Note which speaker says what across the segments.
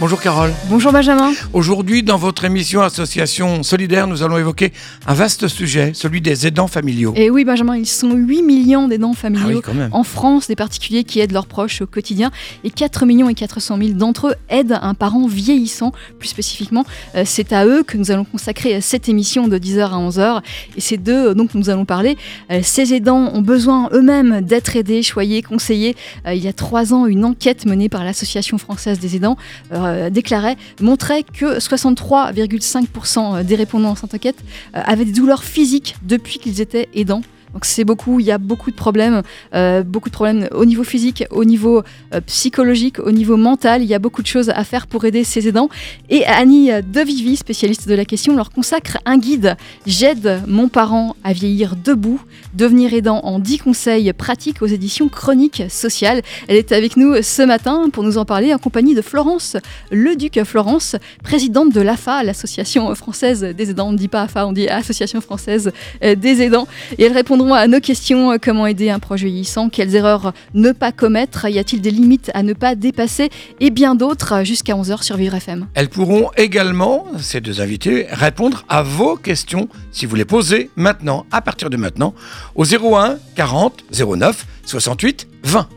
Speaker 1: Bonjour Carole.
Speaker 2: Bonjour Benjamin.
Speaker 1: Aujourd'hui, dans votre émission Association Solidaire, nous allons évoquer un vaste sujet, celui des aidants familiaux.
Speaker 2: Et oui Benjamin, ils sont 8 millions d'aidants familiaux
Speaker 1: Ah oui, même.
Speaker 2: en France, des particuliers qui aident leurs proches au quotidien. Et 4 millions et 400 000 d'entre eux aident un parent vieillissant. Plus spécifiquement, euh, c'est à eux que nous allons consacrer cette émission de 10h à 11h. Et c'est d'eux euh, donc nous allons parler. Euh, Ces aidants ont besoin eux-mêmes d'être aidés, choyés, conseillés. Euh, Il y a trois ans, une enquête menée par l'Association française des aidants euh, déclarait, montrait que 63,5% des répondants à cette enquête euh, avaient des douleurs physiques depuis qu'ils étaient aidants. Donc c'est beaucoup, il y a beaucoup de problèmes, euh, beaucoup de problèmes au niveau physique, au niveau euh, psychologique, au niveau mental. Il y a beaucoup de choses à faire pour aider ces aidants. Et Annie Devivi, spécialiste de la question, leur consacre un guide. J'aide mon parent à vieillir debout, devenir aidant en 10 conseils pratiques aux éditions Chroniques Sociales. Elle est avec nous ce matin pour nous en parler en compagnie de Florence Leduc. Florence, présidente de l'AFA, l'Association française des aidants. On ne dit pas AFA, on dit Association française euh, des aidants. Et elles à nos questions. Comment aider un proche vieillissant, quelles erreurs ne pas commettre, y a-t-il des limites à ne pas dépasser, et bien d'autres jusqu'à 11h sur Vivre FM.
Speaker 1: Elles pourront également, ces deux invités, répondre à vos questions si vous les posez maintenant, à partir de maintenant, au 01 40 09 68 20.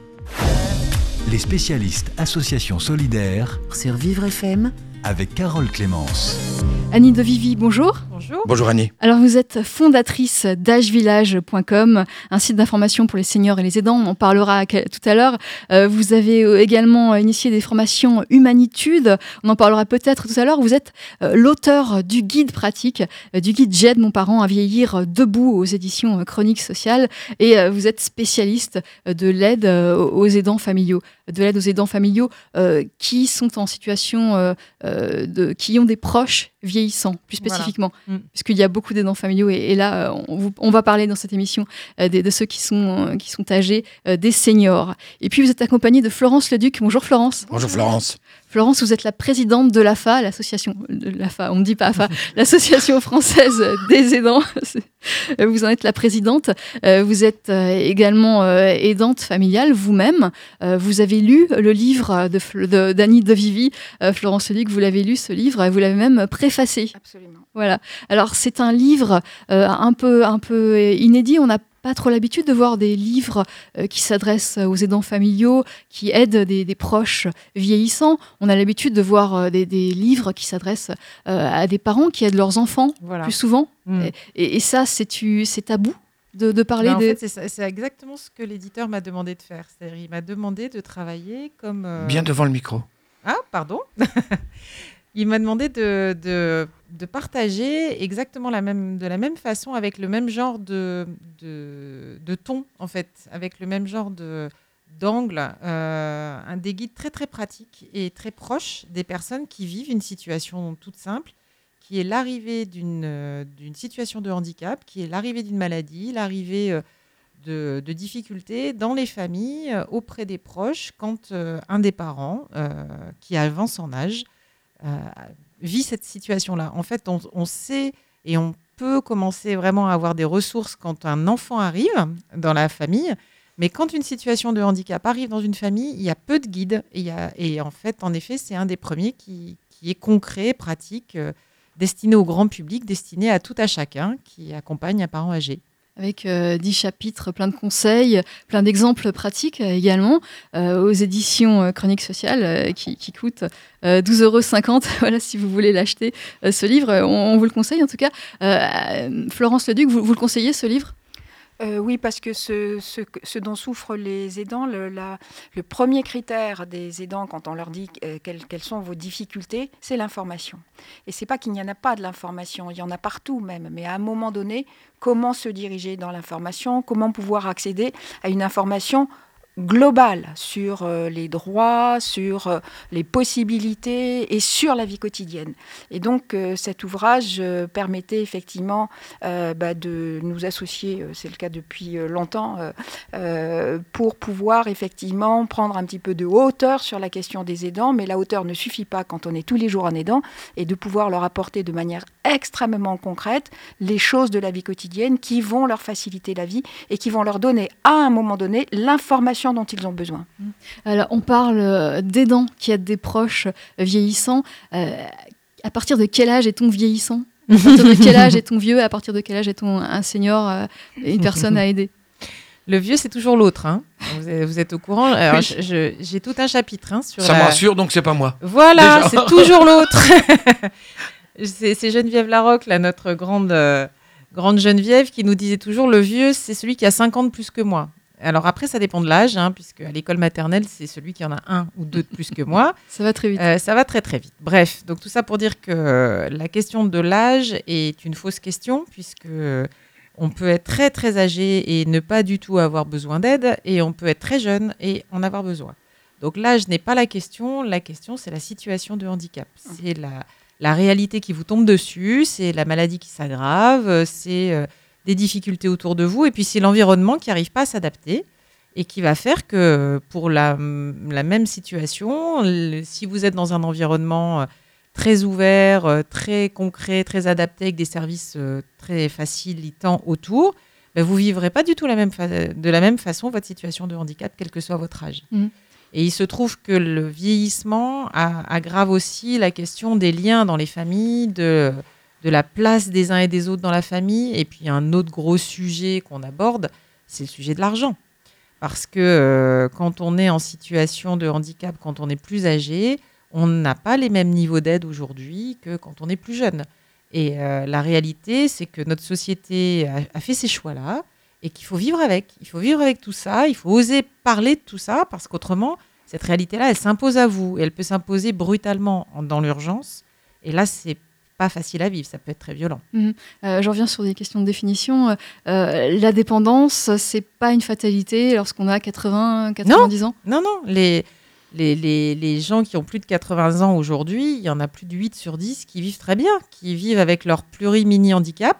Speaker 3: Les spécialistes Association Solidaire.
Speaker 4: Sur Vivre FM,
Speaker 3: avec Carole Clémence.
Speaker 2: Annie de Vivi, bonjour.
Speaker 5: Bonjour.
Speaker 1: Bonjour Annie.
Speaker 2: Alors vous êtes fondatrice d'agevillage.com, un site d'information pour les seniors et les aidants, on en parlera tout à l'heure. Euh, vous avez euh, également initié des formations Humanitude, on en parlera peut-être tout à l'heure. Vous êtes euh, l'auteur du guide pratique, euh, du guide J'aide mon parent à vieillir debout aux éditions Chroniques Sociales et euh, vous êtes spécialiste de l'aide aux aidants familiaux, de l'aide aux aidants familiaux euh, qui sont en situation euh, euh, de, qui ont des proches vieillissants, plus
Speaker 5: Voilà.
Speaker 2: spécifiquement,
Speaker 5: Mm.
Speaker 2: puisqu'il y a beaucoup d'aidants familiaux et, et là, on, va parler dans cette émission euh, des- de, ceux qui sont, qui sont âgés, euh, des seniors. Et puis vous êtes accompagnée de Florence Leduc. Bonjour Florence.
Speaker 1: Bonjour Florence.
Speaker 2: Florence, vous êtes la présidente de l'AFA, l'association l'AFA, on ne dit pas AFA, l'association française des aidants. Vous en êtes la présidente. Euh, Vous êtes euh, également euh, aidante familiale vous-même. Vous avez lu le livre de Fl- de- d'Annie de, Vivi, Florence Leduc, vous l'avez lu ce livre et vous l'avez même préfacé.
Speaker 5: Absolument.
Speaker 2: Voilà. Alors c'est un livre un peu un peu inédit. On n'a pas trop l'habitude de voir des livres euh, qui s'adressent aux aidants familiaux, qui aident des, des proches vieillissants. On a l'habitude de voir euh, des, des livres qui s'adressent euh, à des parents qui aident leurs enfants
Speaker 5: Voilà.
Speaker 2: plus souvent.
Speaker 5: Mm.
Speaker 2: Et, et ça, c'est tu- c'est tabou de, de parler
Speaker 5: Ben, en
Speaker 2: de.
Speaker 5: fait, c'est exactement ce que l'éditeur m'a demandé de faire. C'est-à-dire, il m'a demandé de travailler comme. euh,
Speaker 1: Bien devant le micro.
Speaker 5: Ah, pardon. Il m'a demandé de, de, partager exactement de la même façon, avec le même genre de, de, ton, en fait, avec le même genre de d'angle, euh, un des guides très très pratique et très proche des personnes qui vivent une situation toute simple, qui est l'arrivée d'une d'une situation de handicap, qui est l'arrivée d'une maladie, l'arrivée euh, de, de difficultés dans les familles, euh, auprès des proches, quand un des parents, qui avance en âge, vit cette situation-là. En fait, on, sait et on peut commencer vraiment à avoir des ressources quand un enfant arrive dans la famille. Mais quand une situation de handicap arrive dans une famille, il y a peu de guides. Et, en fait, en effet, c'est un des premiers qui, qui est concret, pratique, euh, destiné au grand public, destiné à tout à chacun qui accompagne un parent âgé.
Speaker 2: Avec euh, 10 chapitres, plein de conseils, plein d'exemples pratiques euh, également, euh, aux éditions euh, Chroniques Sociales, qui, coûtent euh, 12,50 euros. Voilà, si vous voulez l'acheter, ce livre, on, vous le conseille en tout cas. Florence Leduc, vous le conseillez ce livre?
Speaker 6: Euh, oui, parce que ce, dont souffrent les aidants, le, premier critère des aidants quand on leur dit euh, quelles, quelles sont vos difficultés, c'est l'information. Et c'est pas qu'il n'y en a pas de l'information, il y en a partout même, mais à un moment donné, comment se diriger dans l'information, comment pouvoir accéder à une information global sur euh, les droits, sur euh, les possibilités et sur la vie quotidienne. Et donc euh, cet ouvrage permettait effectivement bah, de nous associer, c'est le cas depuis longtemps, pour pouvoir effectivement prendre un petit peu de hauteur sur la question des aidants. Mais la hauteur ne suffit pas quand on est tous les jours en aidant et de pouvoir leur apporter de manière extrêmement concrète les choses de la vie quotidienne qui vont leur faciliter la vie et qui vont leur donner à un moment donné l'information dont ils ont besoin.
Speaker 2: Alors, on parle euh, d'aidants qui aident des proches vieillissants. Euh, à partir de quel âge est-on vieillissant? À partir de quel âge est-on vieux? À partir de quel âge est-on un senior, euh, une personne à aider?
Speaker 5: Le vieux, c'est toujours l'autre. hein. Vous, êtes, vous êtes au courant Alors,
Speaker 2: Oui.
Speaker 5: je- je- J'ai tout un chapitre hein, sur
Speaker 1: Ça me
Speaker 5: la-
Speaker 1: rassure, donc c'est pas moi.
Speaker 5: Voilà,
Speaker 1: Déjà.
Speaker 5: c'est toujours l'autre. c'est c'est Geneviève Larocque, là, notre grande, euh, grande Geneviève, qui nous disait toujours le vieux, c'est celui qui a 50 plus que moi. Alors après, ça dépend de l'âge, hein, puisque à l'école maternelle, c'est celui qui en a un ou deux de plus que moi.
Speaker 2: Ça va très vite.
Speaker 5: Euh, ça va très très vite. Bref, donc tout ça pour dire que euh, la question de l'âge est une fausse question, puisque euh, on peut être très très âgé et ne pas du tout avoir besoin d'aide, et on peut être très jeune et en avoir besoin. Donc l'âge n'est pas la question, la question c'est la situation de handicap. C'est la, la réalité qui vous tombe dessus, c'est la maladie qui s'aggrave, c'est euh, des difficultés autour de vous, et puis c'est l'environnement qui n'arrive pas à s'adapter et qui va faire que pour la, la même situation, le- si vous êtes dans un environnement euh, très ouvert, euh, très concret, très adapté, avec des services euh, très facilitants autour, ben, vous vivrez pas du tout la même de la même façon votre situation de handicap, quel que soit votre âge.
Speaker 2: Mhm.
Speaker 5: Et il se trouve que le vieillissement aggrave aussi la question des liens dans les familles, de, de la place des uns et des autres dans la famille. Et puis un autre gros sujet qu'on aborde, c'est le sujet de l'argent. Parce que euh, quand on est en situation de handicap, quand on est plus âgé, on n'a pas les mêmes niveaux d'aide aujourd'hui que quand on est plus jeune. Et euh, la réalité, c'est que notre société a, fait ces choix-là et qu'il faut vivre avec. Il faut vivre avec tout ça, il faut oser parler de tout ça parce qu'autrement, cette réalité-là, elle s'impose à vous et elle peut s'imposer brutalement en- dans l'urgence. Et là, c'est pas facile à vivre, ça peut être très violent.
Speaker 2: Euh, je reviens sur des questions de définition. Euh, euh, la dépendance, c'est pas une fatalité lorsqu'on a 80, 90 ans?
Speaker 5: Non, non, les, les, les, les gens qui ont plus de 80 ans aujourd'hui, il y en a plus de 8 sur 10 qui vivent très bien, qui vivent avec leur pluri-mini-handicap.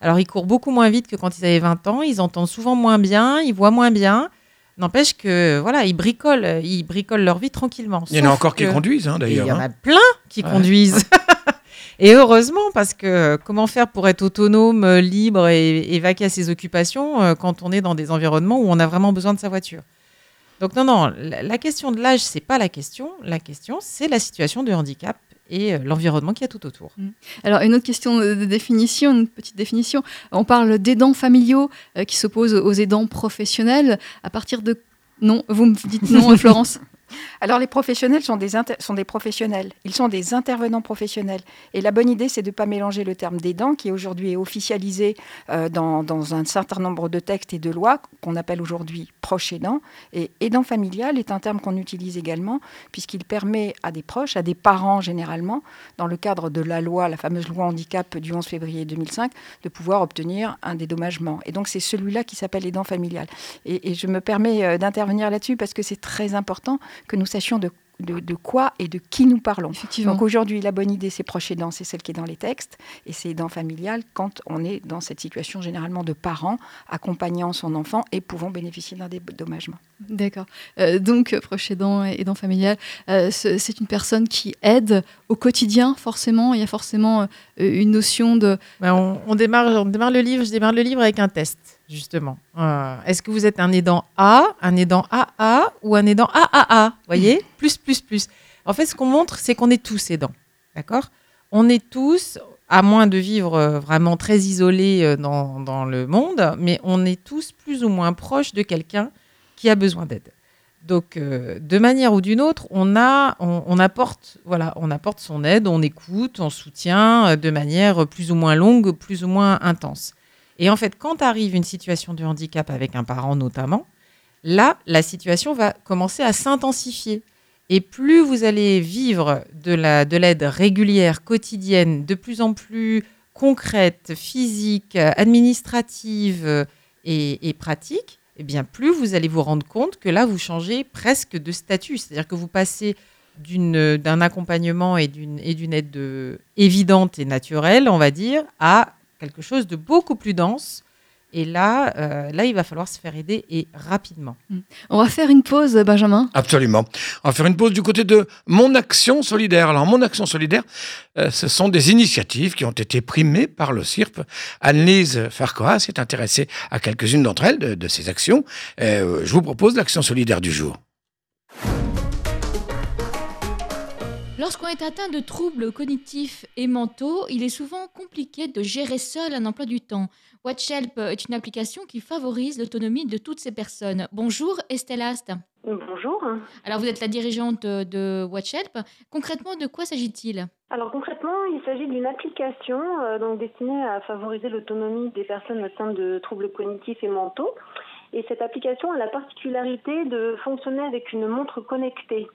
Speaker 5: Alors, ils courent beaucoup moins vite que quand ils avaient 20 ans, ils entendent souvent moins bien, ils voient moins bien. N'empêche que, voilà, ils bricolent, ils bricolent leur vie tranquillement.
Speaker 1: Il y en a encore qui conduisent, hein,
Speaker 5: Et il
Speaker 1: d'ailleurs.
Speaker 5: y en
Speaker 1: hein.
Speaker 5: a plein qui
Speaker 1: Ouais.
Speaker 5: conduisent. et heureusement, parce que euh, comment faire pour être autonome, euh, libre et, et vaquer à ses occupations euh, quand on est dans des environnements où on a vraiment besoin de sa voiture? Donc non, non, la, question de l'âge, c'est pas la question. La question, c'est la situation de handicap et l'environnement qu'il y a tout autour.
Speaker 2: Alors, une autre question de définition, une petite définition. On parle d'aidants familiaux qui s'opposent aux aidants professionnels. À partir de. Non, vous me dites non, Florence?
Speaker 6: Alors les professionnels sont des, sont des professionnels, ils sont des intervenants professionnels. Et la bonne idée, c'est de ne pas mélanger le terme d'aidant, qui aujourd'hui est officialisé euh, dans, dans un certain nombre de textes et de lois, qu'on appelle aujourd'hui proche aidant. Et aidant familial est un terme qu'on utilise également, puisqu'il permet à des proches, à des parents généralement, dans le cadre de la loi, la fameuse loi handicap du 11 février 2005, de pouvoir obtenir un dédommagement. Et donc c'est celui-là qui s'appelle aidant familial. Et, et je me permets euh, d'intervenir là-dessus parce que c'est très important que nous sachions de, de, de quoi et de qui nous parlons.
Speaker 2: Effectivement.
Speaker 6: Donc aujourd'hui, la bonne idée, c'est proche aidant, c'est celle qui est dans les textes, et c'est aidant familial quand on est dans cette situation généralement de parents accompagnant son enfant et pouvant bénéficier d'un dédommagement.
Speaker 2: D'accord. Euh, donc, euh, proche aidant et aidant familial, euh, ce- c'est une personne qui aide au quotidien, forcément. Il y a forcément euh, une notion de.
Speaker 5: Ben, on, on démarre, on démarre le livre, je démarre le livre avec un test, justement. Euh, Est-ce que vous êtes un aidant A, un aidant AA ou un aidant AAA voyez? Plus, plus, plus. En fait, ce qu'on montre, c'est qu'on est tous aidants. D'accord? On est tous, à moins de vivre euh, vraiment très isolés euh, dans, dans le monde, mais on est tous plus ou moins proches de quelqu'un qui a besoin d'aide. Donc, de manière ou d'une autre, on, a, on, apporte, voilà, on apporte son aide, on écoute, on soutient de manière plus ou moins longue, plus ou moins intense. Et en fait, quand arrive une situation de handicap avec un parent notamment, là, la situation va commencer à s'intensifier. Et plus vous allez vivre de la de l'aide régulière, quotidienne, de plus en plus concrète, physique, administrative euh, et, et pratique, eh bien plus vous allez vous rendre compte que là, vous changez presque de statut. C'est-à-dire que vous passez d'un accompagnement et d'une aide de- évidente et naturelle, on va dire, à quelque chose de beaucoup plus dense. Et là, euh, là, il va falloir se faire aider et rapidement.
Speaker 2: On va faire une pause, Benjamin.
Speaker 1: Absolument. On va faire une pause du côté de Mon Action Solidaire. Alors, Mon Action Solidaire, euh, ce sont des initiatives qui ont été primées par le CIRP. Anne-Lise Farcoa s'est intéressée à quelques-unes d'entre elles, de, de ces actions. Euh, je vous propose l'action solidaire du jour.
Speaker 7: Lorsqu'on est atteint de troubles cognitifs et mentaux, il est souvent compliqué de gérer seul un emploi du temps. WatchHelp est une application qui favorise l'autonomie de toutes ces personnes. Bonjour Estelle Ast.
Speaker 8: Bonjour.
Speaker 7: Alors vous êtes la dirigeante de WatchHelp. Concrètement, de quoi s'agit-il?
Speaker 8: Alors concrètement, il s'agit d'une application euh, donc destinée à favoriser l'autonomie des personnes atteintes de troubles cognitifs et mentaux. Et cette application a la particularité de fonctionner avec une montre connectée.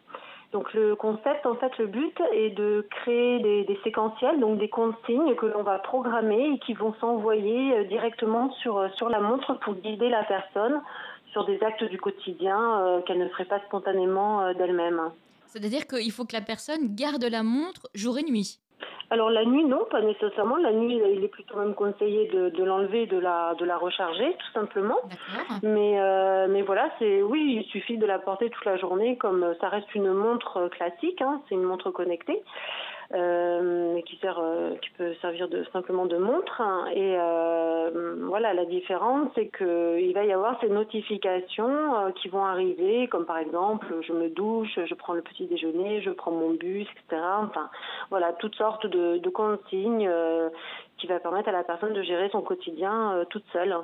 Speaker 8: Donc le concept, en fait, le but est de créer des, séquentiels, donc des consignes que l'on va programmer et qui vont s'envoyer euh, directement sur, euh, sur la montre pour guider la personne sur des actes du quotidien euh, qu'elle ne ferait pas spontanément d'elle-même.
Speaker 7: C'est-à-dire qu'il faut que la personne garde la montre jour et nuit.
Speaker 8: Alors la nuit, non, pas nécessairement. La nuit, il est plutôt même conseillé de, de l'enlever, de la, de la recharger, tout simplement. Mais, euh, mais voilà, c'est oui, il suffit de la porter toute la journée, comme euh, ça reste une montre classique, hein, c'est une montre connectée. Euh, qui sert, euh, qui peut servir de simplement de montre. hein. Et euh, voilà, la différence, c'est que il va y avoir ces notifications euh, qui vont arriver, comme par exemple, je me douche, je prends le petit déjeuner, je prends mon bus, etc. Enfin, voilà, toutes sortes de, de consignes euh, qui va permettre à la personne de gérer son quotidien euh, toute seule.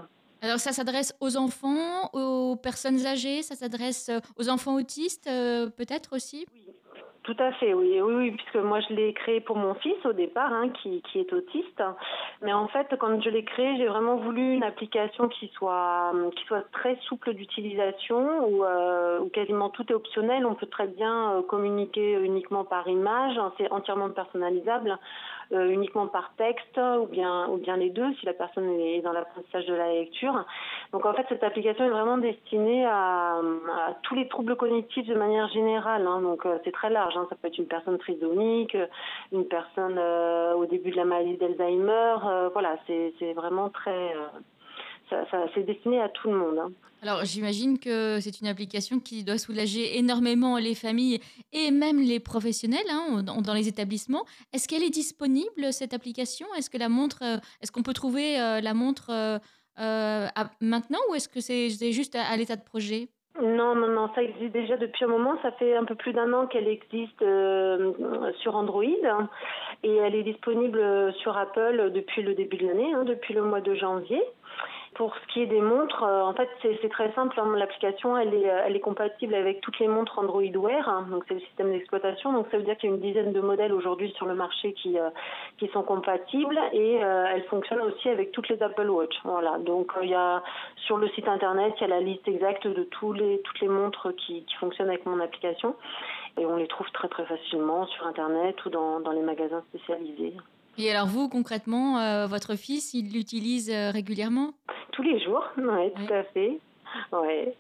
Speaker 7: Alors ça s'adresse aux enfants, aux personnes âgées, ça s'adresse euh, aux enfants autistes euh, peut-être aussi?
Speaker 8: Tout à fait, oui, oui, puisque moi je l'ai créé pour mon fils au départ, hein, qui, est autiste. Mais en fait, quand je l'ai créé, j'ai vraiment voulu une application qui soit, très souple d'utilisation, où, euh, où quasiment tout est optionnel. On peut très bien euh, communiquer uniquement par image, hein, c'est entièrement personnalisable, euh, uniquement par texte, ou bien, ou bien les deux, si la personne est dans l'apprentissage de la lecture. Donc en fait, cette application est vraiment destinée à, à tous les troubles cognitifs de manière générale. hein. donc euh, c'est très large. hein. Ça peut être une personne trisomique, euh, une personne euh, au début de la maladie d'Alzheimer. euh, voilà, c'est c'est vraiment très. Ça, ça- c'est destiné à tout le monde. hein.
Speaker 7: Alors j'imagine que c'est une application qui doit soulager énormément les familles et même les professionnels hein, dans, les établissements. Est-ce qu'elle est disponible cette application? Est-ce que la montre, euh, est-ce qu'on peut trouver euh, la montre euh, à- maintenant ou est-ce que c'est juste à, à l'état de projet?
Speaker 8: Non, non, non, ça existe déjà depuis un moment. Ça fait un peu plus d'un an qu'elle existe euh, sur Android et elle est disponible sur Apple depuis le début de l'année, hein, depuis le mois de janvier. Pour ce qui est des montres, euh, en fait, c'est très simple. hein. L'application, elle est, euh, elle est compatible avec toutes les montres Android Wear, hein. donc c'est le système d'exploitation. Donc ça veut dire qu'il y a une dizaine de modèles aujourd'hui sur le marché qui, euh, sont compatibles et elle fonctionne aussi avec toutes les Apple Watch. Voilà. Donc il y a sur le site internet, il y a la liste exacte de toutes les montres qui, fonctionnent avec mon application et on les trouve très très facilement sur internet ou dans les magasins spécialisés.
Speaker 7: Et alors vous, concrètement, euh, votre fils, il l'utilise euh, régulièrement?
Speaker 8: Tous les jours, ouais, tout à fait. Ouais.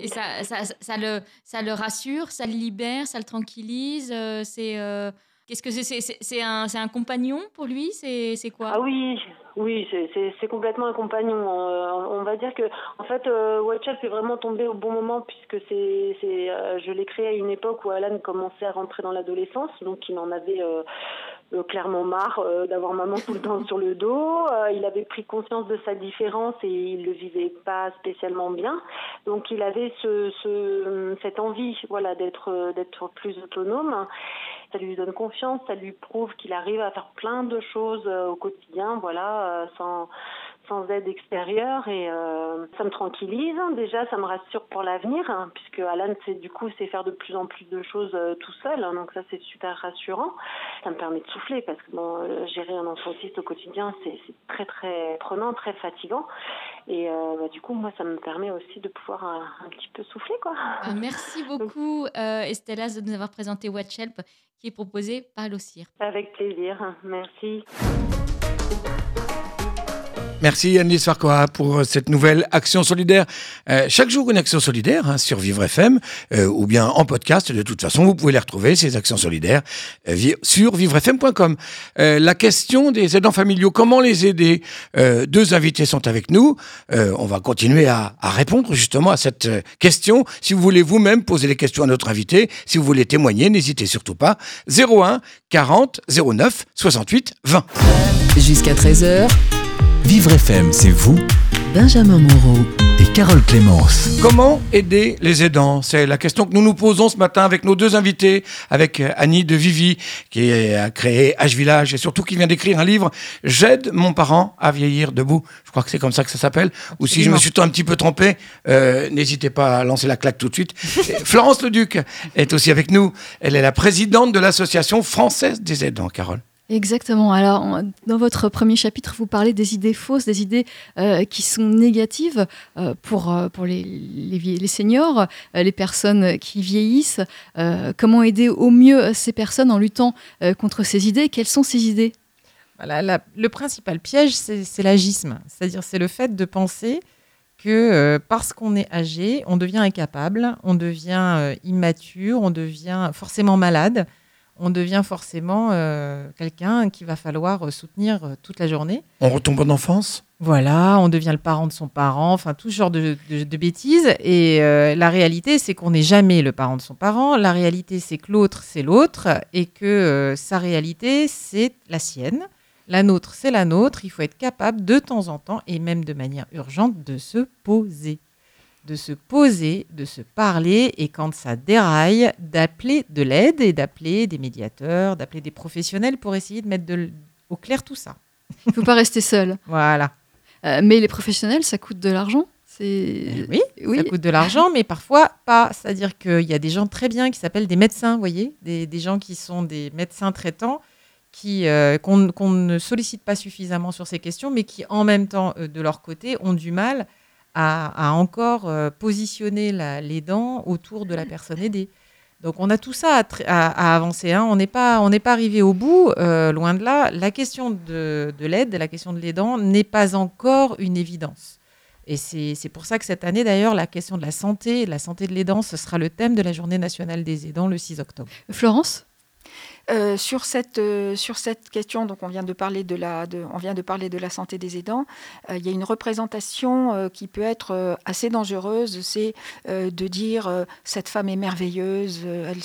Speaker 7: Et ça, ça, ça- le, ça le rassure, ça le libère, ça le tranquillise. euh, c'est euh, qu'est-ce que c'est C'est- un, un compagnon pour lui? C'est quoi?
Speaker 8: Ah oui, oui, c'est- complètement un compagnon. On va dire que, en fait, euh, WhatsApp est vraiment tombé au bon moment puisque c'est, je l'ai créé à une époque où Alan commençait à rentrer dans l'adolescence, donc il en avait clairement marre euh, d'avoir maman tout le temps sur le dos. Euh, il avait pris conscience de sa différence et il le vivait pas spécialement bien. Donc il avait ce, ce, cette envie, voilà, d'être, euh, d'être plus autonome. Ça lui donne confiance, ça lui prouve qu'il arrive à faire plein de choses euh, au quotidien, voilà, euh, sans, sans aide extérieure et euh, ça me tranquillise. Déjà, ça me rassure pour l'avenir, hein, puisque Alan, c'est du coup, sait faire de plus en plus de choses euh, tout seul, hein, donc ça, c'est super rassurant. Ça me permet de souffler parce que bon, euh, gérer un enfant autiste au quotidien, c'est c'est très très prenant, très fatigant. Et euh, bah, du coup, moi, ça me permet aussi de pouvoir euh, un petit peu souffler, quoi.
Speaker 7: Ah, Merci beaucoup, Estella, de nous avoir présenté WatchHelp, qui est proposé par l'OCIR.
Speaker 8: Avec plaisir, merci.
Speaker 1: Merci Annelise Farquhar pour euh, cette nouvelle action solidaire. Euh, chaque jour une action solidaire hein, sur Vivre FM euh, ou bien en podcast. De toute façon, vous pouvez les retrouver ces actions solidaires sur vivrefm.com. La question des aidants familiaux, comment les aider? Deux invités sont avec nous. On va continuer à, à répondre justement à cette question. Si vous voulez vous-même poser les questions à notre invité, si vous voulez témoigner, n'hésitez surtout pas. 01 40 09 68 20.
Speaker 4: Jusqu'à 13h,
Speaker 3: Vivre FM, c'est vous
Speaker 4: Benjamin Moreau.
Speaker 3: et Carole Clémence.
Speaker 1: Comment aider les aidants? C'est la question que nous nous posons ce matin avec nos deux invités, avec euh, Annie de Vivi, qui a créé H Village et surtout qui vient d'écrire un livre J'aide mon parent à vieillir debout. Je crois que c'est comme ça que ça s'appelle. Ou si je me suis un petit peu trompé, euh, n'hésitez pas à lancer la claque tout de suite. Florence Leduc est aussi avec nous. Elle est la présidente de l'association française des aidants, Carole.
Speaker 2: Exactement. Alors, dans votre premier chapitre, vous parlez des idées fausses, des idées euh, qui sont négatives euh, pour, euh, pour les, les, seniors, les personnes qui vieillissent. Comment aider au mieux ces personnes en luttant contre ces idées? Quelles sont ces idées?
Speaker 5: Voilà, le principal piège, c'est l'agisme. C'est-à-dire, c'est le fait de penser que parce qu'on est âgé, on devient incapable, on devient immature, on devient forcément malade, on devient forcément euh, quelqu'un qu'il va falloir euh, soutenir euh, toute la journée.
Speaker 1: On retombe en enfance?
Speaker 5: Voilà, on devient le parent de son parent, enfin tout ce genre de, de- de bêtises. Et euh, la réalité, c'est qu'on n'est jamais le parent de son parent. La réalité, c'est que l'autre, c'est l'autre, et que sa réalité, c'est la sienne. La nôtre, c'est la nôtre. Il faut être capable de temps en temps, et même de manière urgente, de se poser. De se poser, de se parler, et quand ça déraille, d'appeler de l'aide et d'appeler des médiateurs, d'appeler des professionnels pour essayer de mettre de au clair tout ça.
Speaker 2: Il ne faut pas rester seul.
Speaker 5: Voilà.
Speaker 2: Euh, mais les professionnels, ça coûte de l'argent. C'est
Speaker 5: Eh Oui,
Speaker 2: oui.
Speaker 5: ça coûte de l'argent, mais parfois pas. C'est-à-dire qu'il y a des gens très bien qui s'appellent des médecins, vous voyez, des, des gens qui sont des médecins traitants, qui euh, qu'on qu'on ne sollicite pas suffisamment sur ces questions, mais qui en même temps, euh, de leur côté, ont du mal à, encore euh, positionner la- les dents autour de la personne aidée. Donc on a tout ça à, avancer. hein. On n'est pas, on pas arrivé au bout, euh, loin de là. La question de, de l'aide, la question de l'aidant n'est pas encore une évidence. Et c'est pour ça que cette année, d'ailleurs, la question de la santé, la santé de l'aidant, ce sera le thème de la Journée nationale des aidants le 6 octobre.
Speaker 2: Florence?
Speaker 6: Euh, sur, cette, euh, sur cette question, donc on vient de parler de la, santé des aidants. Euh, Il y a une représentation qui peut être assez dangereuse, c'est de dire cette femme est merveilleuse, elle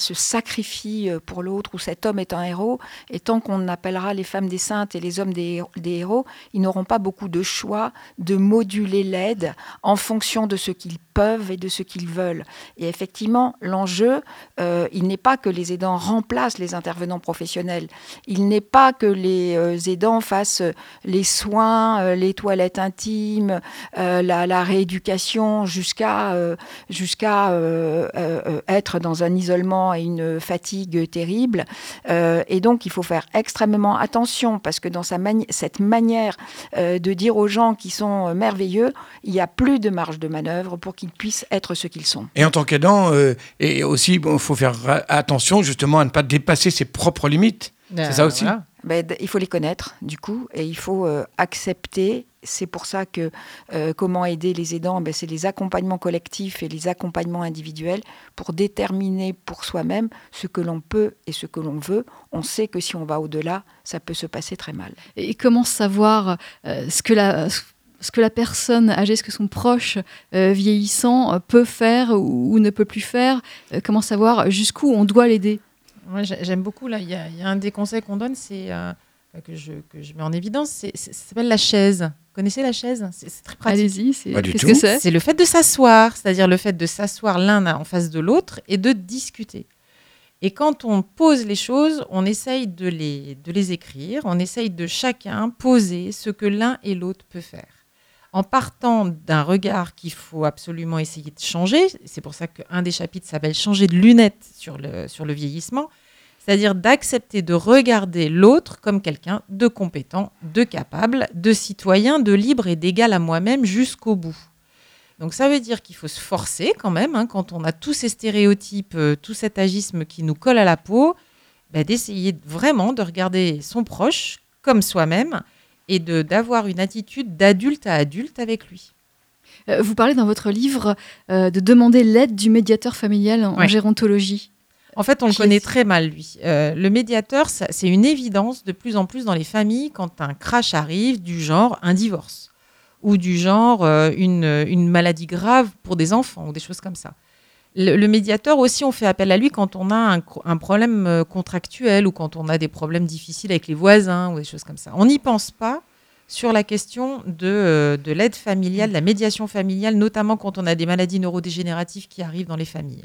Speaker 6: se, sacrifie pour l'autre, ou cet homme est un héros. Et tant qu'on appellera les femmes des saintes et les hommes des, des héros, ils n'auront pas beaucoup de choix de moduler l'aide en fonction de ce qu'ils peuvent et de ce qu'ils veulent. Et effectivement, l'enjeu, euh, il n'est pas que les aidants remplacent les intervenants professionnels. Il n'est pas que les euh, aidants fassent euh, les soins, les toilettes intimes, la, rééducation jusqu'à jusqu'à être dans un isolement et une fatigue terrible. Et donc, il faut faire extrêmement attention parce que dans sa mani- cette manière de dire aux gens qui sont merveilleux, il n'y a plus de marge de manœuvre pour qu'ils puissent être ce qu'ils sont.
Speaker 1: Et en tant qu'aidant, euh, et aussi, il faut faire attention justement à ne pas dépasser ses propres limites. C'est ça aussi
Speaker 5: Voilà.
Speaker 6: Ben, il faut les connaître, du coup, et il faut euh, accepter. C'est pour ça que euh, comment aider les aidants, ben, c'est les accompagnements collectifs et les accompagnements individuels pour déterminer pour soi-même ce que l'on peut et ce que l'on veut. On sait que si on va au-delà, ça peut se passer très mal.
Speaker 2: Et comment savoir euh, ce que la ce que la personne âgée, ce que son proche euh, vieillissant euh, peut faire ou, ou ne peut plus faire, euh, comment savoir jusqu'où on doit l'aider?
Speaker 5: Moi, j'ai- j'aime beaucoup. Là, il y, a il y a un des conseils qu'on donne, c'est euh, que, je, que je mets en évidence, c'est- c'est- ça s'appelle la chaise. Vous connaissez la chaise? C'est c'est très pratique.
Speaker 2: Allez-y, c'est
Speaker 1: Pas du
Speaker 2: qu'est-ce
Speaker 1: tout.
Speaker 2: que c'est?
Speaker 5: C'est le fait de s'asseoir, c'est-à-dire le fait de s'asseoir l'un en face de l'autre et de discuter. Et quand on pose les choses, on essaye de les, de les écrire, on essaye de chacun poser ce que l'un et l'autre peut faire. En partant d'un regard qu'il faut absolument essayer de changer, c'est pour ça qu'un des chapitres s'appelle Changer de lunettes sur le, sur le vieillissement, c'est-à-dire d'accepter de regarder l'autre comme quelqu'un de compétent, de capable, de citoyen, de libre et d'égal à moi-même jusqu'au bout. Donc ça veut dire qu'il faut se forcer quand même, hein, quand on a tous ces stéréotypes, euh, tout cet agisme qui nous colle à la peau, bah, d'essayer vraiment de regarder son proche comme soi-même et de d'avoir une attitude d'adulte à adulte avec lui.
Speaker 2: Euh, Vous parlez dans votre livre euh, de demander l'aide du médiateur familial en
Speaker 5: Ouais.
Speaker 2: gérontologie.
Speaker 5: En fait, on le connaît très mal, lui. Euh, le médiateur, c'est une évidence de plus en plus dans les familles quand un crash arrive, du genre un divorce, ou du genre euh, une, une maladie grave pour des enfants, ou des choses comme ça. Le, le médiateur aussi, on fait appel à lui quand on a un, problème euh, contractuel ou quand on a des problèmes difficiles avec les voisins ou des choses comme ça. On n'y pense pas sur la question de, euh, de l'aide familiale, de la médiation familiale, notamment quand on a des maladies neurodégénératives qui arrivent dans les familles.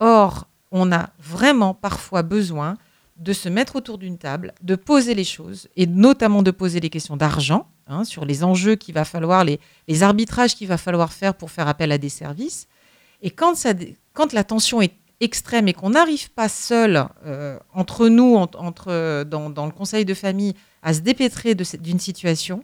Speaker 5: Or, on a vraiment parfois besoin de se mettre autour d'une table, de poser les choses, et notamment de poser les questions d'argent, hein, sur les enjeux qu'il va falloir, les, les arbitrages qu'il va falloir faire pour faire appel à des services. Et quand, la tension est extrême et qu'on n'arrive pas seul, euh, entre nous, en- entre, dans, dans le conseil de famille, à se dépêtrer d'une situation,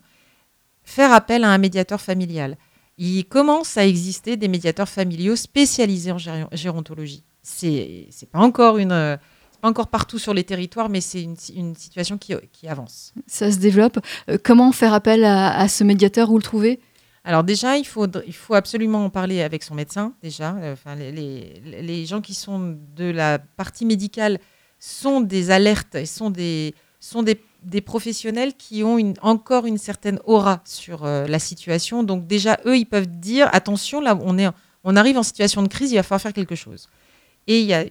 Speaker 5: faire appel à un médiateur familial. Il commence à exister des médiateurs familiaux spécialisés en gérontologie. C'est pas encore une, euh, pas encore partout sur les territoires, mais c'est une, situation qui, avance.
Speaker 2: Ça se développe. Euh, comment faire appel à, à ce médiateur? Où le trouver?
Speaker 5: Alors déjà, il faut, absolument en parler avec son médecin. Déjà, Euh, enfin, les, gens qui sont de la partie médicale sont des alertes et sont des, professionnels qui ont encore une certaine aura sur euh, la situation. Donc déjà, eux, ils peuvent dire attention, là, on est, on arrive en situation de crise, il va falloir faire quelque chose. Et il y a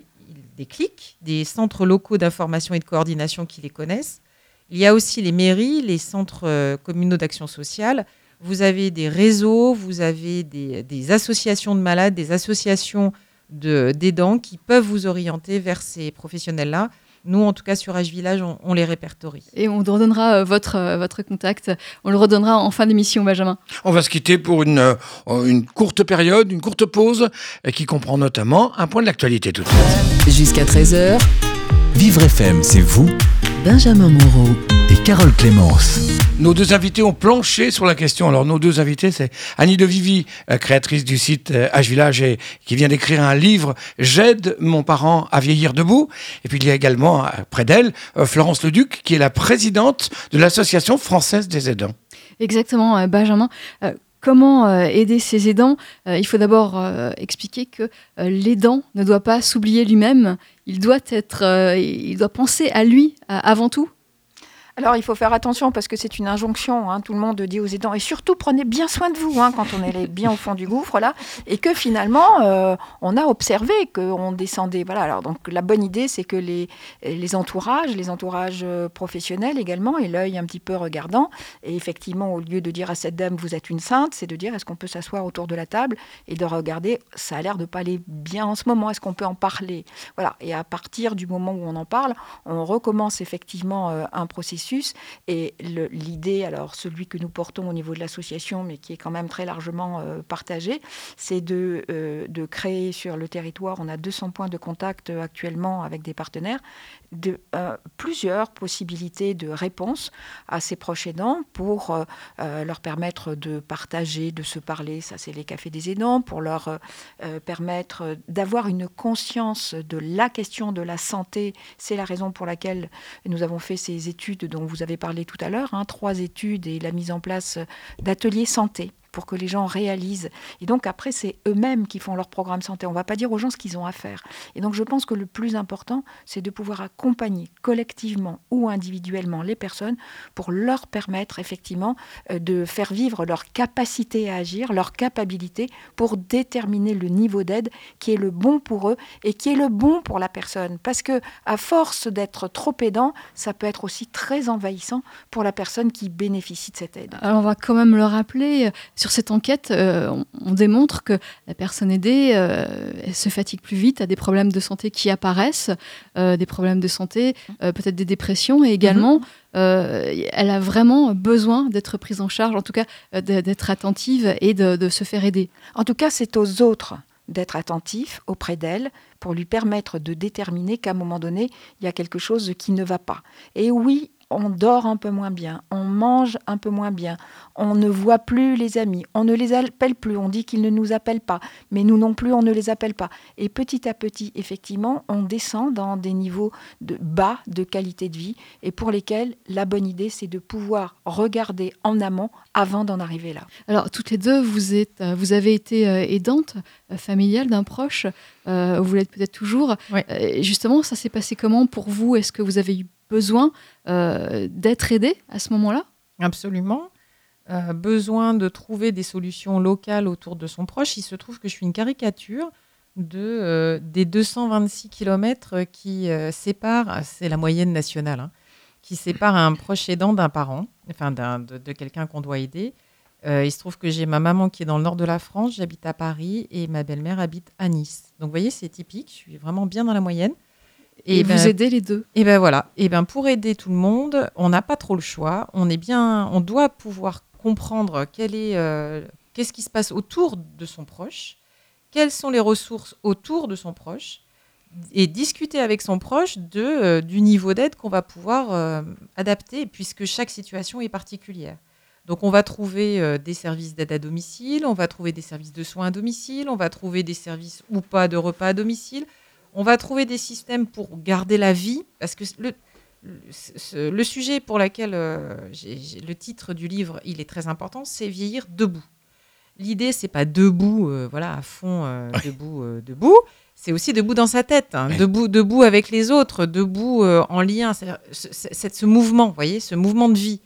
Speaker 5: des clics, des centres locaux d'information et de coordination qui les connaissent. Il y a aussi les mairies, les centres euh, communaux d'action sociale. Vous avez des réseaux, vous avez des, des associations de malades, des associations de- d'aidants qui peuvent vous orienter vers ces professionnels-là. Nous, en tout cas, sur H Village, on, on les répertorie.
Speaker 2: Et on redonnera euh, votre, euh, votre contact. On le redonnera en fin d'émission, Benjamin.
Speaker 1: On va se quitter pour une, euh, une courte période, une courte pause, qui comprend notamment un point de l'actualité tout de suite.
Speaker 4: Jusqu'à 13h,
Speaker 3: Vivre FM, c'est vous
Speaker 4: Benjamin Moreau.
Speaker 3: Carole Clémence.
Speaker 1: Nos deux invités ont planché sur la question. Alors, nos deux invités, c'est Annie de Vivi, euh, créatrice du site euh, H Village et qui vient d'écrire un livre J'aide mon parent à vieillir debout. Et puis, il y a également, euh, près d'elle, euh, Florence Leduc, qui est la présidente de l'Association française des aidants.
Speaker 2: Exactement, euh, Benjamin. Euh, comment euh, aider ses aidants? Euh, Il faut d'abord euh, expliquer que euh, l'aidant ne doit pas s'oublier lui-même. Il doit être, euh, il doit penser à lui euh, avant tout.
Speaker 6: Alors, il faut faire attention parce que c'est une injonction. hein. Tout le monde dit aux aidants. Et surtout, prenez bien soin de vous hein, quand on est bien au fond du gouffre, là. Et que finalement, euh, on a observé qu'on descendait. Voilà. Alors, donc, la bonne idée, c'est que les, les entourages, les entourages euh, professionnels également, et l'œil un petit peu regardant, et effectivement, au lieu de dire à cette dame, vous êtes une sainte, c'est de dire, est-ce qu'on peut s'asseoir autour de la table et de regarder, ça a l'air de pas aller bien en ce moment, est-ce qu'on peut en parler? Voilà. Et à partir du moment où on en parle, on recommence effectivement euh, un processus. Et l'idée, alors celui que nous portons au niveau de l'association, mais qui est quand même très largement euh, partagé, c'est de, euh, de créer sur le territoire, on a 200 points de contact euh, actuellement avec des partenaires, de, euh, plusieurs possibilités de réponse à ces proches aidants pour euh, euh, leur permettre de partager, de se parler, ça c'est les cafés des aidants, pour leur permettre d'avoir une conscience de la question de la santé. C'est la raison pour laquelle nous avons fait ces études dont vous avez parlé tout à l'heure, hein, trois études et la mise en place d'ateliers santé pour que les gens réalisent. Et donc après, c'est eux-mêmes qui font leur programme santé. On ne va pas dire aux gens ce qu'ils ont à faire. Et donc je pense que le plus important, c'est de pouvoir accompagner collectivement ou individuellement les personnes pour leur permettre effectivement euh, de faire vivre leur capacité à agir, leur capacité pour déterminer le niveau d'aide qui est le bon pour eux et qui est le bon pour la personne. Parce que à force d'être trop aidant, ça peut être aussi très envahissant pour la personne qui bénéficie de cette aide.
Speaker 2: Alors on va quand même le rappeler, sur cette enquête, euh, on, on démontre que la personne aidée euh, elle se fatigue plus vite, a des problèmes de santé qui apparaissent, euh, des problèmes de santé, peut-être des dépressions, et également euh, elle a vraiment besoin d'être prise en charge, en tout cas d'être attentive et de, de se faire aider.
Speaker 6: En tout cas, c'est aux autres d'être attentifs auprès d'elle pour lui permettre de déterminer qu'à un moment donné, il y a quelque chose qui ne va pas. Et oui, on dort un peu moins bien, on mange un peu moins bien, on ne voit plus les amis, on ne les appelle plus, on dit qu'ils ne nous appellent pas, mais nous non plus, on ne les appelle pas. Et petit à petit, effectivement, on descend dans des niveaux de bas de qualité de vie et pour lesquels la bonne idée, c'est de pouvoir regarder en amont avant d'en arriver là.
Speaker 2: Alors, toutes les deux, vous, êtes, euh, vous avez été euh, aidante euh, familiale d'un proche, euh, vous l'êtes peut-être toujours. Justement, ça s'est passé comment pour vous? Est-ce que vous avez eu besoin euh, d'être aidé à ce moment-là?
Speaker 5: Absolument. Euh, besoin de trouver des solutions locales autour de son proche. Il se trouve que je suis une caricature de, euh, des 226 km qui séparent, c'est la moyenne nationale, hein, qui sépare un proche aidant d'un parent, enfin de, de quelqu'un qu'on doit aider. Il se trouve que j'ai ma maman qui est dans le nord de la France, j'habite à Paris et ma belle-mère habite à Nice. Donc vous voyez, c'est typique, je suis vraiment bien dans la moyenne.
Speaker 2: Et,
Speaker 5: ben,
Speaker 2: vous aidez les deux
Speaker 5: et ben voilà. Et ben pour aider tout le monde, on n'a pas trop le choix. On est bien, on doit pouvoir comprendre quel est, euh, qu'est-ce qui se passe autour de son proche, quelles sont les ressources autour de son proche, et discuter avec son proche de, euh, du niveau d'aide qu'on va pouvoir euh, adapter, puisque chaque situation est particulière. Donc on va trouver des services d'aide à domicile, on va trouver des services de soins à domicile, on va trouver des services ou pas de repas à domicile, on va trouver des systèmes pour garder la vie, parce que le, le, ce- le sujet pour lequel euh, le titre du livre il est très important, c'est vieillir debout. L'idée, c'est pas debout, euh, voilà, à fond, euh, debout, debout. C'est aussi debout dans sa tête, hein, debout, debout avec les autres, debout en lien. C'est ce, mouvement, vous voyez, ce mouvement de vie.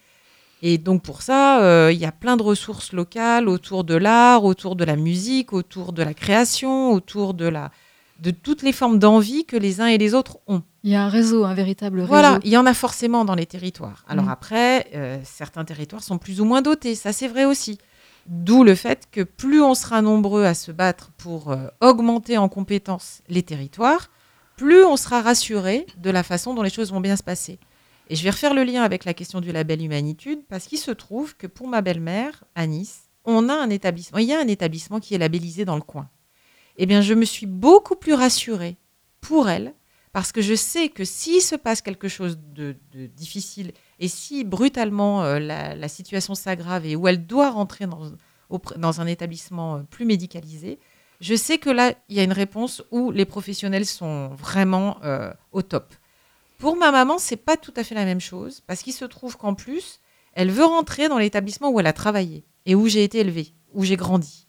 Speaker 5: Et donc pour ça, euh, il y a plein de ressources locales autour de l'art, autour de la musique, autour de la création, autour de la de toutes les formes d'envie que les uns et les autres ont.
Speaker 2: Il y a un réseau, un véritable réseau.
Speaker 5: Voilà, il y en a forcément dans les territoires. Alors
Speaker 2: Mm.
Speaker 5: après, euh, certains territoires sont plus ou moins dotés, ça c'est vrai aussi. D'où le fait que plus on sera nombreux à se battre pour euh, augmenter en compétences les territoires, plus on sera rassuré de la façon dont les choses vont bien se passer. Et je vais refaire le lien avec la question du label Humanitude, parce qu'il se trouve que pour ma belle-mère, à Nice, on a un établissement, il y a un établissement qui est labellisé dans le coin. Eh bien, je me suis beaucoup plus rassurée pour elle, parce que je sais que s'il se passe quelque chose de, difficile et si brutalement euh, la, situation s'aggrave et où elle doit rentrer dans un établissement euh, plus médicalisé, je sais que là, il y a une réponse où les professionnels sont vraiment euh, au top. Pour ma maman, c'est pas tout à fait la même chose, parce qu'il se trouve qu'en plus, elle veut rentrer dans l'établissement où elle a travaillé et où j'ai été élevée, où j'ai grandi.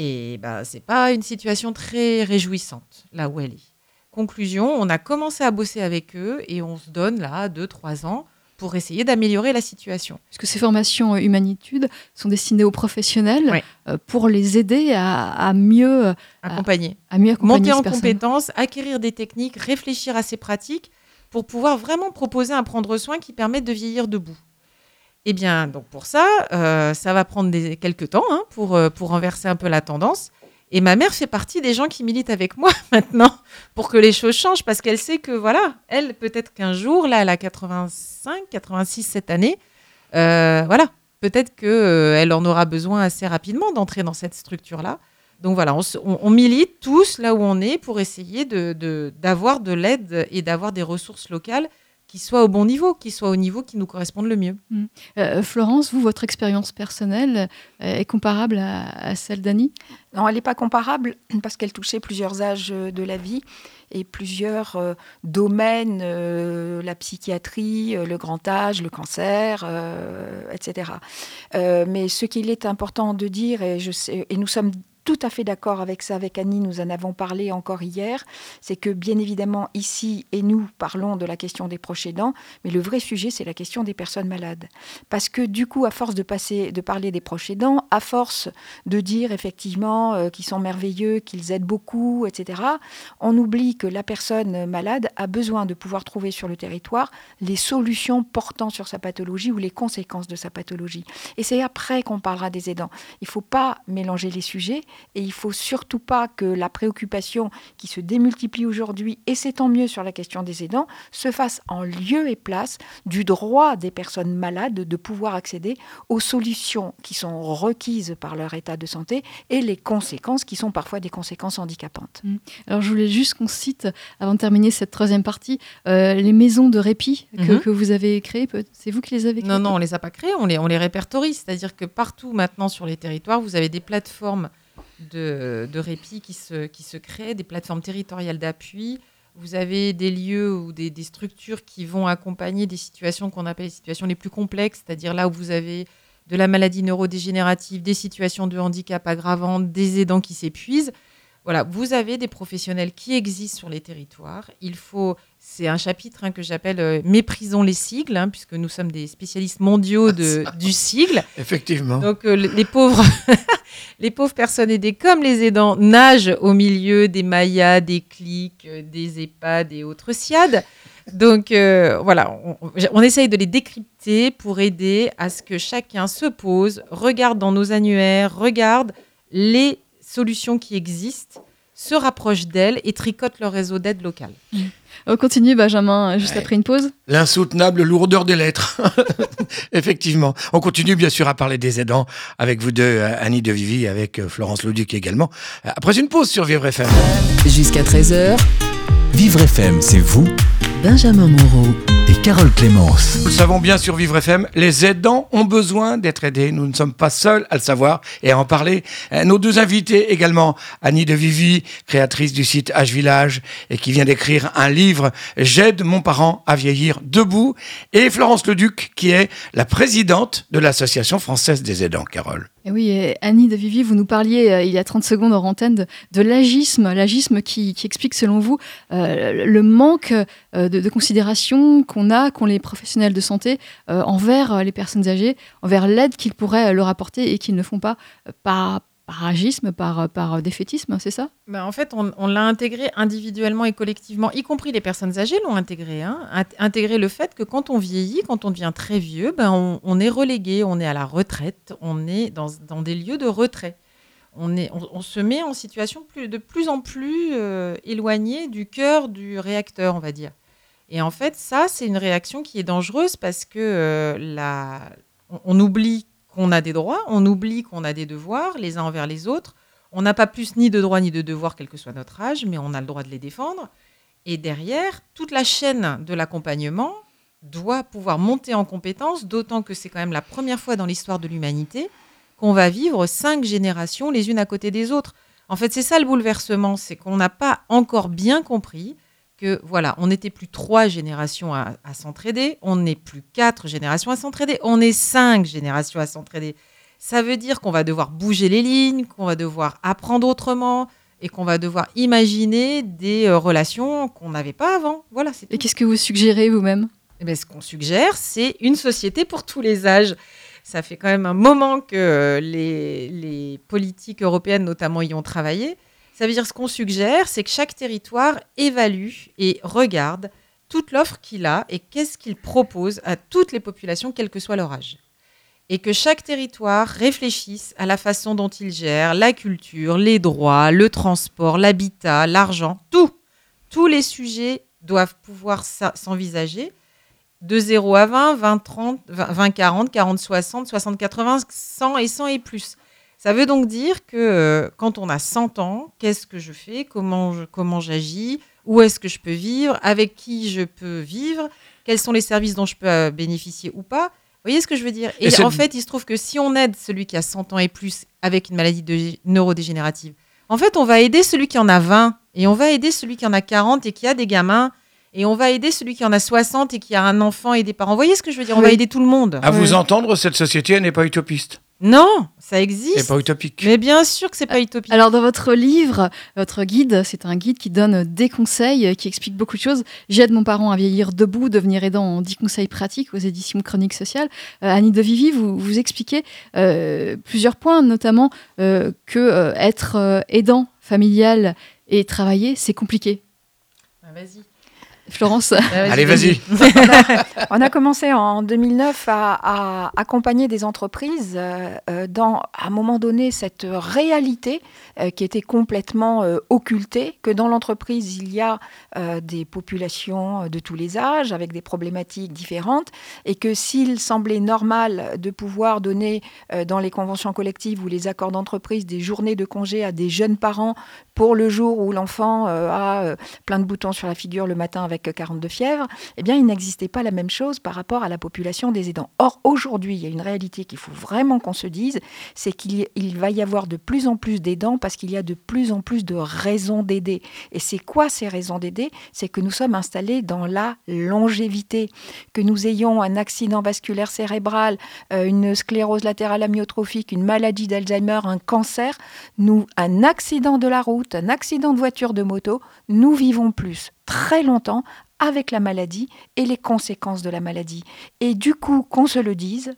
Speaker 5: Et bah, c'est pas une situation très réjouissante, là où elle est. Conclusion, on a commencé à bosser avec eux et on se donne là 2-3 ans pour essayer d'améliorer la situation.
Speaker 2: Parce que ces formations euh, Humanitude sont destinées aux professionnels euh, pour les aider à, à mieux, euh,
Speaker 5: Accompagner.
Speaker 2: à mieux accompagner
Speaker 5: monter en
Speaker 2: personnes.
Speaker 5: compétences, acquérir des techniques, réfléchir à ces pratiques pour pouvoir vraiment proposer un prendre soin qui permette de vieillir debout. Eh bien, donc pour ça, euh, ça va prendre quelques temps hein, pour, euh, pour renverser un peu la tendance. Et ma mère fait partie des gens qui militent avec moi maintenant pour que les choses changent parce qu'elle sait que, voilà, elle, peut-être qu'un jour, là, elle a 85, 86 cette année, euh, voilà, peut-être qu'elle en aura besoin assez rapidement d'entrer dans cette structure-là. Donc voilà, on, milite tous là où on est pour essayer de- d'avoir de, l'aide et d'avoir des ressources locales qui soient au bon niveau, qui soient au niveau qui nous correspondent le mieux.
Speaker 2: Euh, Florence, vous, votre expérience personnelle euh, est comparable à, à celle d'Annie?
Speaker 6: Non, elle n'est pas comparable parce qu'elle touchait plusieurs âges euh, de la vie et plusieurs euh, domaines, euh, la psychiatrie, euh, le grand âge, le cancer, euh, etc. Euh, mais ce qu'il est important de dire, et, je sais, et nous sommes tout à fait d'accord avec ça, avec Annie, nous en avons parlé encore hier, c'est que bien évidemment ici et nous parlons de la question des proches aidants, mais le vrai sujet c'est la question des personnes malades. Parce que du coup, à force de passer, de parler des proches aidants, à force de dire effectivement euh, qu'ils sont merveilleux, qu'ils aident beaucoup, etc., on oublie que la personne malade a besoin de pouvoir trouver sur le territoire les solutions portant sur sa pathologie ou les conséquences de sa pathologie. Et c'est après qu'on parlera des aidants. Il ne faut pas mélanger les sujets Et il faut surtout pas que la préoccupation qui se démultiplie aujourd'hui, et c'est tant mieux sur la question des aidants, se fasse en lieu et place du droit des personnes malades de pouvoir accéder aux solutions qui sont requises par leur état de santé et les conséquences qui sont parfois des conséquences handicapantes.
Speaker 2: Mmh. Alors je voulais juste qu'on cite, avant de terminer cette troisième partie, euh, les maisons de répit que,
Speaker 5: Mhm.
Speaker 2: que vous avez créées. C'est vous qui les avez créées
Speaker 5: Non, non, on les a pas créés, on les, on les répertorie. C'est-à-dire que partout maintenant sur les territoires, vous avez des plateformes de, répit qui se, qui se créent, des plateformes territoriales d'appui. Vous avez des lieux ou des, des structures qui vont accompagner des situations qu'on appelle les situations les plus complexes, c'est-à-dire là où vous avez de la maladie neurodégénérative, des situations de handicap aggravantes, des aidants qui s'épuisent. Voilà, vous avez des professionnels qui existent sur les territoires. Il faut, c'est un chapitre hein, que j'appelle euh, Méprisons les sigles, hein, puisque nous sommes des spécialistes mondiaux de, du sigle.
Speaker 1: Effectivement.
Speaker 5: Donc euh, les pauvres, les pauvres personnes aidées comme les aidants nagent au milieu des mayas, des clics, euh, des EHPAD et autres SIAD. Donc euh, voilà, on, on essaye de les décrypter pour aider à ce que chacun se pose, regarde dans nos annuaires, regarde les solutions qui existent, se rapproche d'elles et tricote leur réseau d'aide locale.
Speaker 2: On continue, Benjamin, juste
Speaker 1: Ouais.
Speaker 2: après une pause.
Speaker 1: L'insoutenable lourdeur des lettres. Effectivement. On continue bien sûr à parler des aidants avec vous deux, euh, Annie de Vivi, avec euh, Florence Lauduc également. Euh, Après une pause sur Vivre FM.
Speaker 4: Jusqu'à 13h,
Speaker 3: Vivre FM, c'est vous
Speaker 4: Benjamin Moreau.
Speaker 3: Et Carole Clémence.
Speaker 1: Nous le savons bien sur Vivre FM, les aidants ont besoin d'être aidés. Nous ne sommes pas seuls à le savoir et à en parler. Euh, Nos deux invités également, Annie de Vivi, créatrice du site H Village et qui vient d'écrire un livre J'aide mon parent à vieillir debout, et Florence Leduc, qui est la présidente de l'Association française des aidants, Carole.
Speaker 2: Et oui, et Annie de Vivi, vous nous parliez euh, il y a 30 secondes en antenne de, de l'agisme, l'agisme qui, qui explique selon vous euh, le manque euh, de, de considération qu'on a, qu'ont les professionnels de santé euh, envers euh, les personnes âgées, envers l'aide qu'ils pourraient euh, leur apporter et qu'ils ne font pas par, par agisme, par, par défaitisme, c'est ça?
Speaker 5: Ben, en fait, on, l'a intégré individuellement et collectivement, y compris les personnes âgées l'ont intégré. Hein, Int- intégrer le fait que quand on vieillit, quand on devient très vieux, ben, on, est relégué, on est à la retraite, on est dans, dans des lieux de retrait. On, est, on, se met en situation de plus en plus éloignée du cœur du réacteur, on va dire. Et en fait, ça, c'est une réaction qui est dangereuse parce que euh, on oublie qu'on a des droits, on oublie qu'on a des devoirs les uns envers les autres. On n'a pas plus ni de droits ni de devoirs, quel que soit notre âge, mais on a le droit de les défendre. Et derrière, toute la chaîne de l'accompagnement doit pouvoir monter en compétence, d'autant que c'est quand même la première fois dans l'histoire de l'humanité qu'on va vivre cinq générations les unes à côté des autres. En fait, c'est ça le bouleversement, c'est qu'on n'a pas encore bien compris que voilà, on n'était plus trois générations à, à s'entraider, on n'est plus quatre générations à s'entraider, on est cinq générations à s'entraider. Ça veut dire qu'on va devoir bouger les lignes, qu'on va devoir apprendre autrement et qu'on va devoir imaginer des euh, relations qu'on n'avait pas avant. Voilà,
Speaker 2: Et qu'est-ce que vous suggérez vous-même?
Speaker 5: Eh ben, ce qu'on suggère, c'est une société pour tous les âges. Ça fait quand même un moment que euh, les, les politiques européennes, notamment, y ont travaillé. Ça veut dire ce qu'on suggère, c'est que chaque territoire évalue et regarde toute l'offre qu'il a et qu'est-ce qu'il propose à toutes les populations, quel que soit leur âge. Et que chaque territoire réfléchisse à la façon dont il gère la culture, les droits, le transport, l'habitat, l'argent, tout. Tous les sujets doivent pouvoir sa- s'envisager de 0 à 20, 20, 30, 20, 20, 40, 40, 60, 60, 80, 100 et 100 et plus. Ça veut donc dire que euh, quand on a 100 ans, qu'est-ce que je fais? Comment je- comment j'agis? Où est-ce que je peux vivre? Avec qui je peux vivre? Quels sont les services dont je peux euh, bénéficier ou pas? Vous voyez ce que je veux dire?
Speaker 1: Et
Speaker 5: en fait, il se trouve que si on aide celui qui a 100 ans et plus avec une maladie de- neurodégénérative, en fait, on va aider celui qui en a 20 et on va aider celui qui en a 40 et qui a des gamins et on va aider celui qui en a 60 et qui a un enfant et des parents. Vous voyez ce que je veux dire? On va aider tout le monde.
Speaker 1: À vous entendre, cette société elle n'est pas utopiste.
Speaker 5: Non, ça existe.
Speaker 1: pas utopique.
Speaker 5: Mais bien sûr que c'est pas utopique.
Speaker 2: Alors dans votre livre, votre guide, c'est un guide qui donne des conseils, euh, qui explique beaucoup de choses. J'aide mon parent à vieillir debout, devenir aidant en 10 conseils pratiques aux éditions Chroniques Sociales. Euh, Annie de Vivi, vous, vous expliquez euh, plusieurs points, notamment euh, que euh, être euh, aidant familial et travailler, c'est compliqué.
Speaker 5: Ah, Vas-y.
Speaker 2: Florence
Speaker 1: Allez, vas-y.
Speaker 6: On a commencé en 2009 à, à accompagner des entreprises euh, euh, dans, à un moment donné, cette réalité euh, qui était complètement euh, occultée, que dans l'entreprise, il y a euh, des populations de tous les âges, avec des problématiques différentes, et que s'il semblait normal de pouvoir donner euh, dans les conventions collectives ou les accords d'entreprise des journées de congé à des jeunes parents pour le jour où l'enfant euh, a euh, plein de boutons sur la figure le matin avec euh, 42 fièvres, eh bien, il n'existait pas la même chose par rapport à la population des aidants. Or, aujourd'hui, il y a une réalité qu'il faut vraiment qu'on se dise, c'est qu'il va y avoir de plus en plus d'aidants parce qu'il y a de plus en plus de raisons d'aider. Et c'est quoi ces raisons d'aider? C'est que nous sommes installés dans la longévité, que nous ayons un accident vasculaire cérébral, euh, une sclérose latérale amyotrophique, une maladie d'Alzheimer, un cancer, nous, un accident de la route, un accident de voiture, de moto, nous vivons plus très longtemps avec la maladie et les conséquences de la maladie. Et du coup, qu'on se le dise,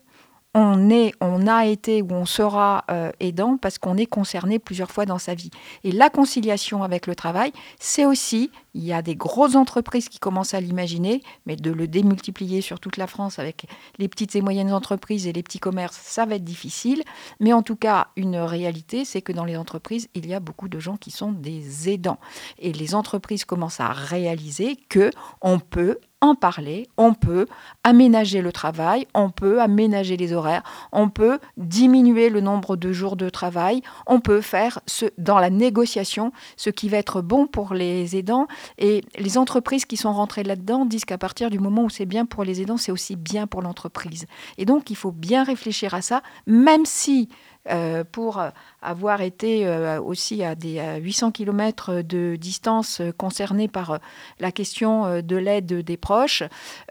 Speaker 6: on est, on a été ou on sera euh, aidant parce qu'on est concerné plusieurs fois dans sa vie. Et la conciliation avec le travail, c'est aussi, il y a des grosses entreprises qui commencent à l'imaginer, mais de le démultiplier sur toute la France avec les petites et moyennes entreprises et les petits commerces, ça va être difficile. Mais en tout cas, une réalité, c'est que dans les entreprises, il y a beaucoup de gens qui sont des aidants. Et les entreprises commencent à réaliser que on peut en parler, on peut aménager le travail, on peut aménager les horaires, on peut diminuer le nombre de jours de travail, on peut faire ce, dans la négociation ce qui va être bon pour les aidants. Et les entreprises qui sont rentrées là-dedans disent qu'à partir du moment où c'est bien pour les aidants, c'est aussi bien pour l'entreprise. Et donc, il faut bien réfléchir à ça, même si euh, pour avoir été euh, aussi à des à 800 km de distance euh, concernée par la question de l'aide des proches,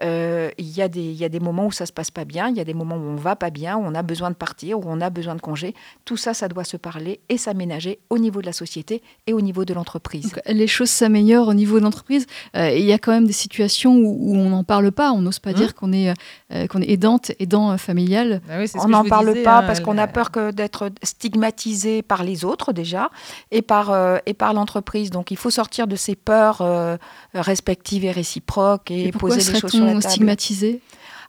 Speaker 6: euh, il, y a des, il y a des moments où ça se passe pas bien, il y a des moments où on va pas bien, où on a besoin de partir, où on a besoin de congé. Tout ça, ça doit se parler et s'aménager au niveau de la société et au niveau de l'entreprise.
Speaker 2: Les choses s'améliorent au niveau de l'entreprise. Euh, il y a quand même des situations où, où on n'en parle pas, on n'ose pas
Speaker 5: Mmh.
Speaker 2: dire qu'on est, euh, qu'on est aidante, aidant familial.
Speaker 5: Ah oui, ce
Speaker 6: On n'en parle
Speaker 5: disais,
Speaker 6: pas
Speaker 5: hein,
Speaker 6: parce qu'on a peur que d'être stigmatisé par les autres déjà et par, euh, et par l'entreprise. Donc il faut sortir de ces peurs euh, respectives et réciproques et, poser les choses sur la table.
Speaker 2: stigmatisé?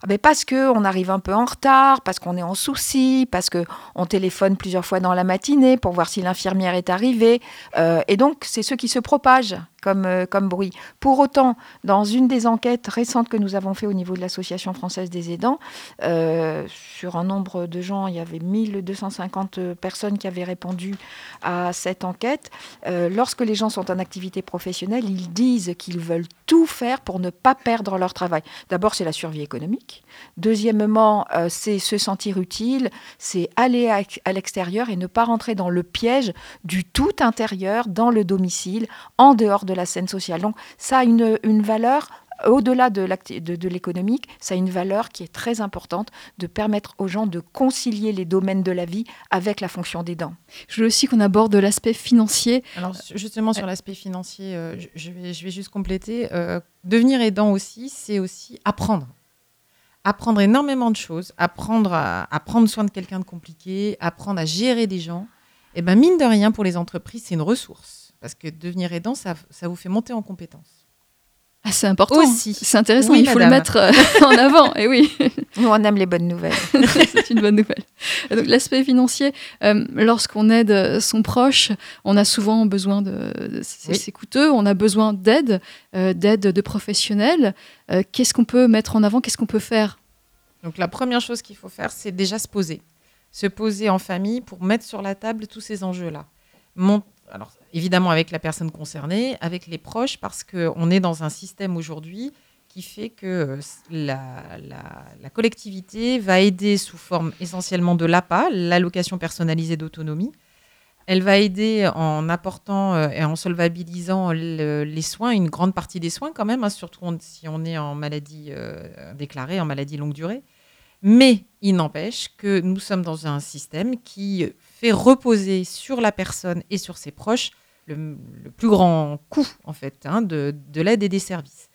Speaker 6: Ah ben parce que on arrive un peu en retard, parce qu'on est en souci, parce que on téléphone plusieurs fois dans la matinée pour voir si l'infirmière est arrivée. Euh, et donc, c'est ce qui se propage comme, euh, comme bruit. Pour autant, dans une des enquêtes récentes que nous avons fait au niveau de l'Association française des aidants, euh, sur un nombre de gens, il y avait 1250 personnes qui avaient répondu à cette enquête. Euh, lorsque les gens sont en activité professionnelle, ils disent qu'ils veulent tout faire pour ne pas perdre leur travail. D'abord, c'est la survie économique. Deuxièmement, c'est se sentir utile, c'est aller à l'extérieur et ne pas rentrer dans le piège du tout intérieur, dans le domicile, en dehors de la scène sociale. Donc, ça a une, une valeur au-delà de de- de l'économique, ça a une valeur qui est très importante de permettre aux gens de concilier les domaines de la vie avec la fonction des dents.
Speaker 2: Je veux aussi qu'on aborde l'aspect financier.
Speaker 5: Alors justement sur l'aspect financier, euh, je, je vais, je vais juste compléter. euh, devenir aidant aussi, c'est aussi apprendre. Apprendre énormément de choses, apprendre à, à prendre soin de quelqu'un de compliqué, apprendre à gérer des gens. Et ben mine de rien pour les entreprises, c'est une ressource. Parce que devenir aidant, ça, ça vous fait monter en compétences.
Speaker 2: Ah, c'est important.
Speaker 5: Aussi.
Speaker 2: C'est intéressant,
Speaker 5: Oui,
Speaker 2: il faut le mettre euh, en avant. Et oui,
Speaker 6: Nous, on aime les bonnes nouvelles.
Speaker 2: c'est une bonne nouvelle. Donc l'aspect financier, euh, lorsqu'on aide son proche, on a souvent besoin de, c'est
Speaker 5: Oui.
Speaker 2: c'est coûteux, on a besoin d'aide, euh, d'aide de professionnels. Euh, qu'est-ce qu'on peut mettre en avant? Qu'est-ce qu'on peut faire?
Speaker 5: Donc la première chose qu'il faut faire, c'est déjà se poser. Se poser en famille pour mettre sur la table tous ces enjeux-là. Mon- Alors évidemment avec la personne concernée, avec les proches, parce qu'on est dans un système aujourd'hui qui fait que euh, la, collectivité va aider sous forme essentiellement de l'APA, l'allocation personnalisée d'autonomie. Elle va aider en apportant euh, et en solvabilisant le- les soins, une grande partie des soins quand même, hein, surtout si on est en maladie euh, déclarée, en maladie longue durée. Mais il n'empêche que nous sommes dans un système qui fait reposer sur la personne et sur ses proches le, plus grand coût en fait hein, de, de l'aide et des services.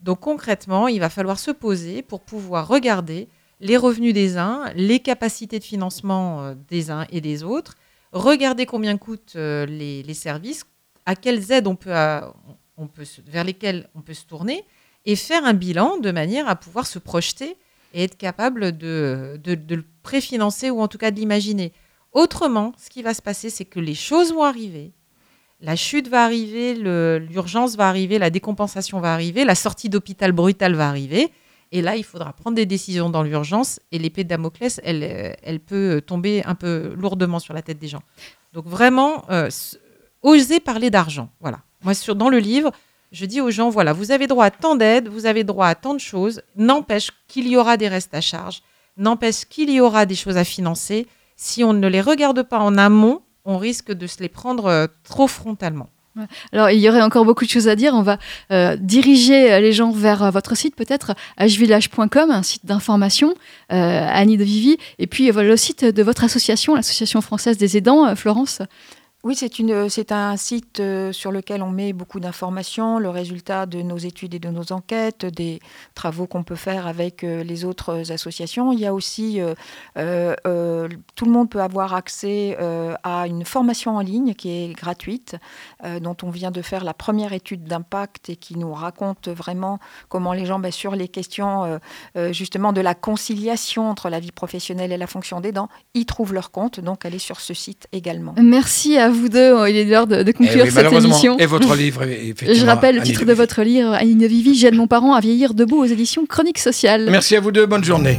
Speaker 5: Donc concrètement, il va falloir se poser pour pouvoir regarder les revenus des uns, les capacités de financement euh, des uns et des autres, regarder combien coûtent euh, les, les services, à quelles aides on peut, on peut se- vers lesquelles on peut se tourner, et faire un bilan de manière à pouvoir se projeter et être capable de, de, de le préfinancer ou en tout cas de l'imaginer. Autrement, ce qui va se passer, c'est que les choses vont arriver, la chute va arriver, l'urgence va arriver, la décompensation va arriver, la sortie d'hôpital brutale va arriver. Et là, il faudra prendre des décisions dans l'urgence et l'épée de Damoclès, elle, euh, peut tomber un peu lourdement sur la tête des gens. Donc vraiment, euh, oser parler d'argent. Voilà. Moi, sur, dans le livre, je dis aux gens, voilà, vous avez droit à tant d'aide, vous avez droit à tant de choses. N'empêche qu'il y aura des restes à charge, n'empêche qu'il y aura des choses à financer. Si on ne les regarde pas en amont, on risque de se les prendre euh, trop frontalement.
Speaker 2: Alors, il y aurait encore beaucoup de choses à dire. On va euh, diriger euh, les gens vers votre site, peut-être, hvillage.com, un site d'information, euh, Annie de Vivi, et puis le site de votre association, l'Association française des aidants, Florence.
Speaker 6: Oui, c'est une, c'est un site euh, sur lequel on met beaucoup d'informations, le résultat de nos études et de nos enquêtes, des travaux qu'on peut faire avec euh, les autres associations. Il y a aussi, euh, euh, euh, tout le monde peut avoir accès euh, à une formation en ligne qui est gratuite, euh, dont on vient de faire la première étude d'impact et qui nous raconte vraiment comment les gens, ben, sur les questions euh, euh, justement de la conciliation entre la vie professionnelle et la fonction des dents, y trouvent leur compte. Donc, allez sur ce site également.
Speaker 2: Merci à vous deux. Il est l'heure de, de
Speaker 1: Eh
Speaker 2: conclure
Speaker 1: oui,
Speaker 2: cette émission.
Speaker 1: Et votre livre, effectivement.
Speaker 2: Je rappelle le
Speaker 1: Annie
Speaker 2: titre
Speaker 1: de
Speaker 2: votre livre, Annie Vivi, J'aide mon parent à vieillir debout aux éditions Chroniques Sociales.
Speaker 1: Merci à vous deux, bonne journée.